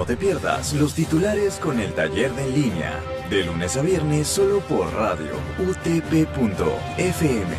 No te pierdas los titulares con el taller de en línea, de lunes a viernes solo por radio utp.fm.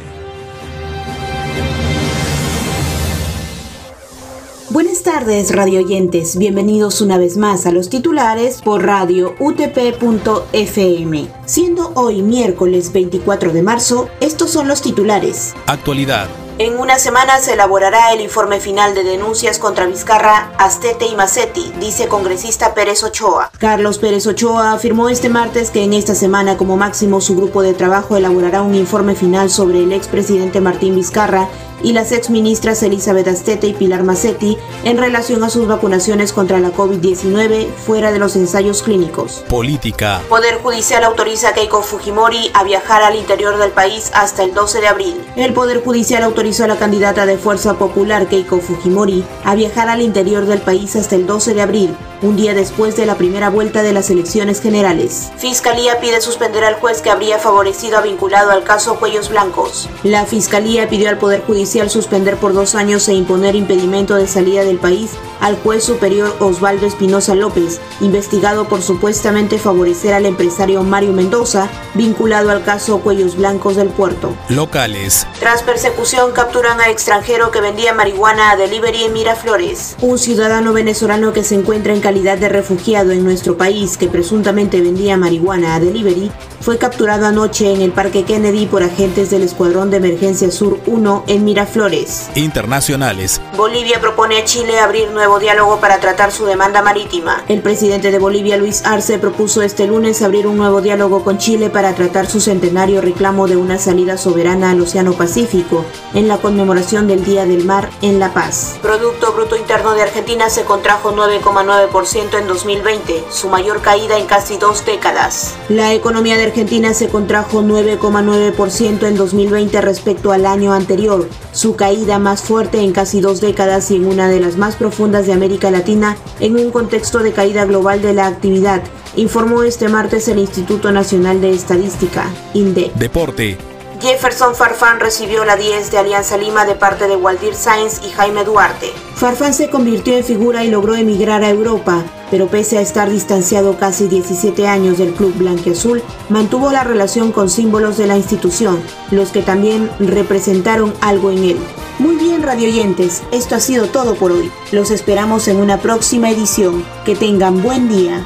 Buenas tardes, radio oyentes. Bienvenidos una vez más a los titulares por radio utp.fm. Siendo hoy miércoles 24 de marzo, estos son los titulares. Actualidad. En una semana se elaborará el informe final de denuncias contra Vizcarra, Astete y Macetti, dice congresista Pérez Ochoa. Carlos Pérez Ochoa afirmó este martes que en esta semana como máximo su grupo de trabajo elaborará un informe final sobre el expresidente Martín Vizcarra y las exministras Elizabeth Astete y Pilar Macetti en relación a sus vacunaciones contra la COVID-19 fuera de los ensayos clínicos. Política. Poder Judicial autoriza a Keiko Fujimori a viajar al interior del país hasta el 12 de abril. El Poder Judicial autorizó a la candidata de Fuerza Popular Keiko Fujimori a viajar al interior del país hasta el 12 de abril, un día después de la primera vuelta de las elecciones generales. Fiscalía pide suspender al juez que habría favorecido a vinculado al caso Cuellos Blancos. La Fiscalía pidió al Poder Judicial suspender por dos años e imponer impedimento de salida del país al juez superior Osvaldo Espinosa López, investigado por supuestamente favorecer al empresario Mario Mendoza, vinculado al caso Cuellos Blancos del Puerto. Locales. Tras persecución capturan a extranjero que vendía marihuana a delivery en Miraflores. Un ciudadano venezolano que se encuentra en calidad de refugiado en nuestro país que presuntamente vendía marihuana a delivery fue capturado anoche en el Parque Kennedy por agentes del Escuadrón de Emergencia Sur 1 en Miraflores. Internacionales. Bolivia propone a Chile abrir nuevo diálogo para tratar su demanda marítima. El presidente de Bolivia, Luis Arce, propuso este lunes abrir un nuevo diálogo con Chile para tratar su centenario reclamo de una salida soberana al Océano Pacífico en la conmemoración del Día del Mar en La Paz. Producto Bruto Interno de Argentina se contrajo 9,9% en 2020, su mayor caída en casi dos décadas. La economía de Argentina se contrajo 9,9% en 2020 respecto al año anterior, su caída más fuerte en casi dos décadas y en una de las más profundas de América Latina en un contexto de caída global de la actividad, informó este martes el Instituto Nacional de Estadística, INDE. Deporte. Jefferson Farfán recibió la 10 de Alianza Lima de parte de Waldir Sainz y Jaime Duarte. Farfán se convirtió en figura y logró emigrar a Europa, pero pese a estar distanciado casi 17 años del club blanquiazul, mantuvo la relación con símbolos de la institución, los que también representaron algo en él. Muy bien, radioyentes, esto ha sido todo por hoy. Los esperamos en una próxima edición. Que tengan buen día.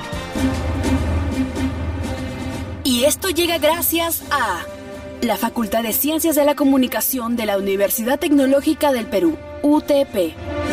Y esto llega gracias a la Facultad de Ciencias de la Comunicación de la Universidad Tecnológica del Perú, UTP.